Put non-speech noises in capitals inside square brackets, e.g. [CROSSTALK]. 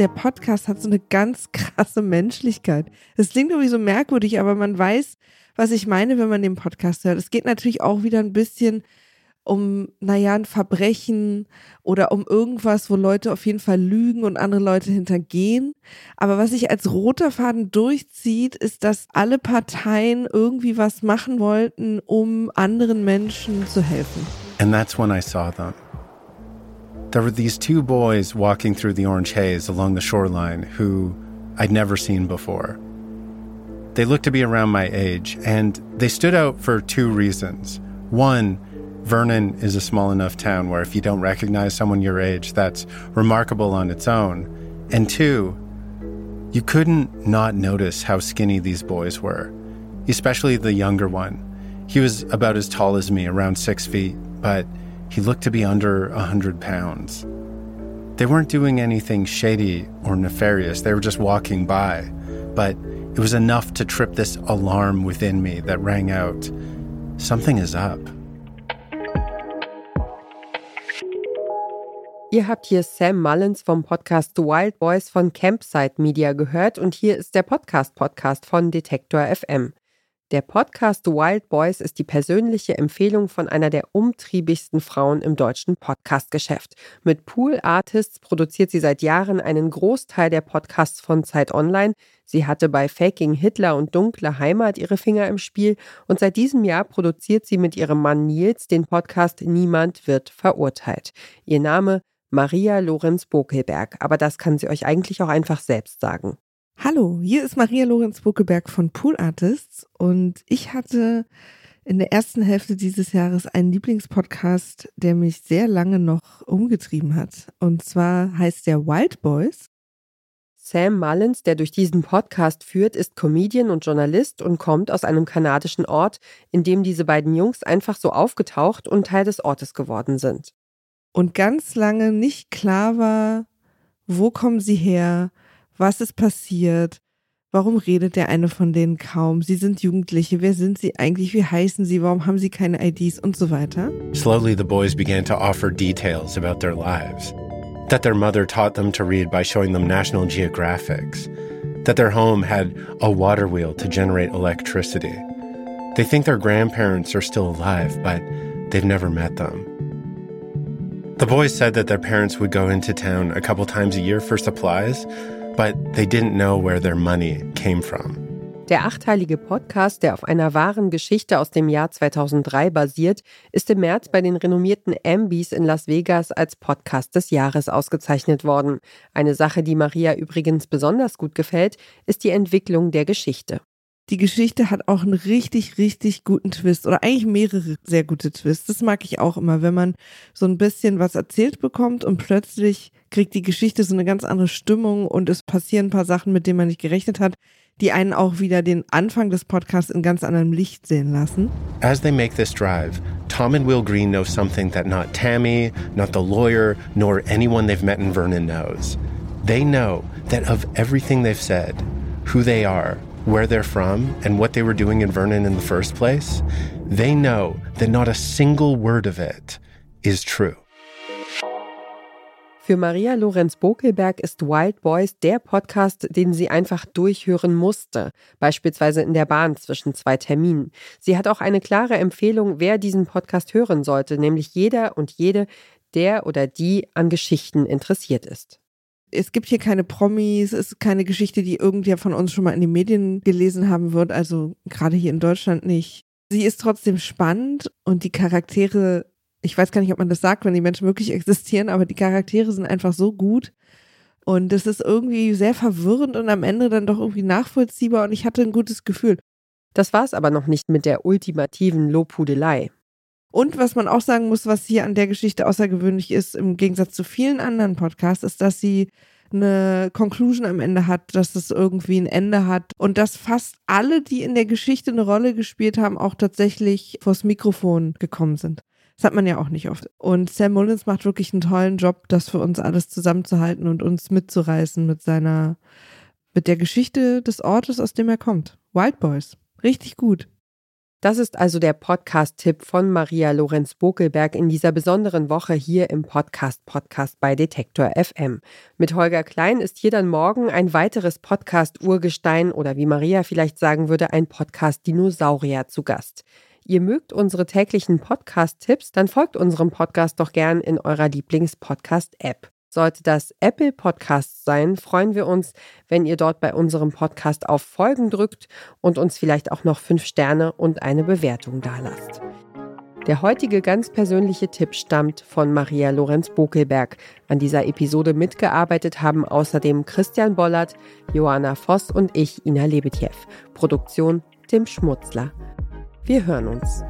der Podcast hat so eine ganz krasse Menschlichkeit. Das klingt irgendwie so merkwürdig, aber man weiß, was ich meine, wenn man den Podcast hört. Es geht natürlich auch wieder ein bisschen um, naja, ein Verbrechen oder um irgendwas, wo Leute auf jeden Fall lügen und andere Leute hintergehen. Aber was sich als roter Faden durchzieht, ist, dass alle Parteien irgendwie was machen wollten, um anderen Menschen zu helfen. And that's when I saw them. There were these two boys walking through the orange haze along the shoreline who I'd never seen before. They looked to be around my age, and they stood out for two reasons. One, Vernon is a small enough town where if you don't recognize someone your age, that's remarkable on its own. And two, you couldn't not notice how skinny these boys were, especially the younger one. He was about as tall as me, around six feet, but he looked to be under a hundred pounds. They weren't doing anything shady or nefarious, they were just walking by, but it was enough to trip this alarm within me that rang out something is up. Ihr habt hier Sam Mullins vom Podcast The Wild Boys von Campsite Media gehört und hier ist der Podcast-Podcast von Detektor FM. Der Podcast Wild Boys ist die persönliche Empfehlung von einer der umtriebigsten Frauen im deutschen Podcast-Geschäft. Mit Pool Artists produziert sie seit Jahren einen Großteil der Podcasts von Zeit Online. Sie hatte bei Faking Hitler und Dunkle Heimat ihre Finger im Spiel und seit diesem Jahr produziert sie mit ihrem Mann Nils den Podcast Niemand wird verurteilt. Ihr Name Maria Lorenz Bokelberg, aber das kann sie euch eigentlich auch einfach selbst sagen. Hallo, hier ist Maria Lorenz Buckeberg von Pool Artists und ich hatte in der ersten Hälfte dieses Jahres einen Lieblingspodcast, der mich sehr lange noch umgetrieben hat. Und zwar heißt der Wild Boys. Sam Mullins, der durch diesen Podcast führt, ist Comedian und Journalist und kommt aus einem kanadischen Ort, in dem diese beiden Jungs einfach so aufgetaucht und Teil des Ortes geworden sind und ganz lange nicht klar war, wo kommen sie her, was ist passiert, warum redet der eine von denen kaum, sie sind Jugendliche, wer sind sie eigentlich, wie heißen sie, warum haben sie keine IDs und so weiter. Slowly the boys began to offer details about their lives. That their mother taught them to read by showing them National Geographics. That their home had a water wheel to generate electricity. They think their grandparents are still alive, but they've never met them. The boys said that their parents would go into town a couple times a year for supplies, but they didn't know where their money came from. Der achteilige Podcast, der auf einer wahren Geschichte aus dem Jahr 2003 basiert, ist im März bei den renommierten Ambys in Las Vegas als Podcast des Jahres ausgezeichnet worden. Eine Sache, die Maria übrigens besonders gut gefällt, ist die Entwicklung der Geschichte. Die Geschichte hat auch einen richtig, richtig guten Twist oder eigentlich mehrere sehr gute Twists. Das mag ich auch immer, wenn man so ein bisschen was erzählt bekommt und plötzlich kriegt die Geschichte so eine ganz andere Stimmung und es passieren ein paar Sachen, mit denen man nicht gerechnet hat, die einen auch wieder den Anfang des Podcasts in ganz anderem Licht sehen lassen. As they make this drive, Tom and Will Green know something that not Tammy, not the lawyer, nor anyone they've met in Vernon knows. They know that of everything they've said, who they are, where they're from and what they were doing in Vernon in the first place, they know that not a single word of it is true. Für Maria Lorenz Bokelberg ist Wild Boys der Podcast, den sie einfach durchhören musste, beispielsweise in der Bahn zwischen zwei Terminen. Sie hat auch eine klare Empfehlung, wer diesen Podcast hören sollte, nämlich jeder und jede, der oder die an Geschichten interessiert ist es gibt hier keine Promis, es ist keine Geschichte, die irgendwer von uns schon mal in den Medien gelesen haben wird, also gerade hier in Deutschland nicht. Sie ist trotzdem spannend und die Charaktere, ich weiß gar nicht, ob man das sagt, wenn die Menschen wirklich [LAUGHS] existieren, aber die Charaktere sind einfach so gut. Und es ist irgendwie sehr verwirrend und am Ende dann doch irgendwie nachvollziehbar und ich hatte ein gutes Gefühl. Das war es aber noch nicht mit der ultimativen Lobhudelei. Und was man auch sagen muss, was hier an der Geschichte außergewöhnlich ist, im Gegensatz zu vielen anderen Podcasts, ist, dass sie eine Conclusion am Ende hat, dass es irgendwie ein Ende hat und dass fast alle, die in der Geschichte eine Rolle gespielt haben, auch tatsächlich vors Mikrofon gekommen sind. Das hat man ja auch nicht oft. Und Sam Mullins macht wirklich einen tollen Job, das für uns alles zusammenzuhalten und uns mitzureißen mit seiner, mit der Geschichte des Ortes, aus dem er kommt. Wild Boys. Richtig gut. Das ist also der Podcast-Tipp von Maria Lorenz Bokelberg in dieser besonderen Woche hier im Podcast-Podcast bei Detektor FM. Mit Holger Klein ist hier dann morgen ein weiteres Podcast-Urgestein oder wie Maria vielleicht sagen würde, ein Podcast-Dinosaurier zu Gast. Ihr mögt unsere täglichen Podcast-Tipps, dann folgt unserem Podcast doch gern in eurer Lieblings-Podcast-App. Sollte das Apple Podcast sein, freuen wir uns, wenn ihr dort bei unserem Podcast auf Folgen drückt und uns vielleicht auch noch fünf Sterne und eine Bewertung dalasst. Der heutige ganz persönliche Tipp stammt von Maria Lorenz Bokelberg. An dieser Episode mitgearbeitet haben außerdem Christian Bollert, Johanna Voss und ich, Ina Lebetjew. Produktion Tim Schmutzler. Wir hören uns.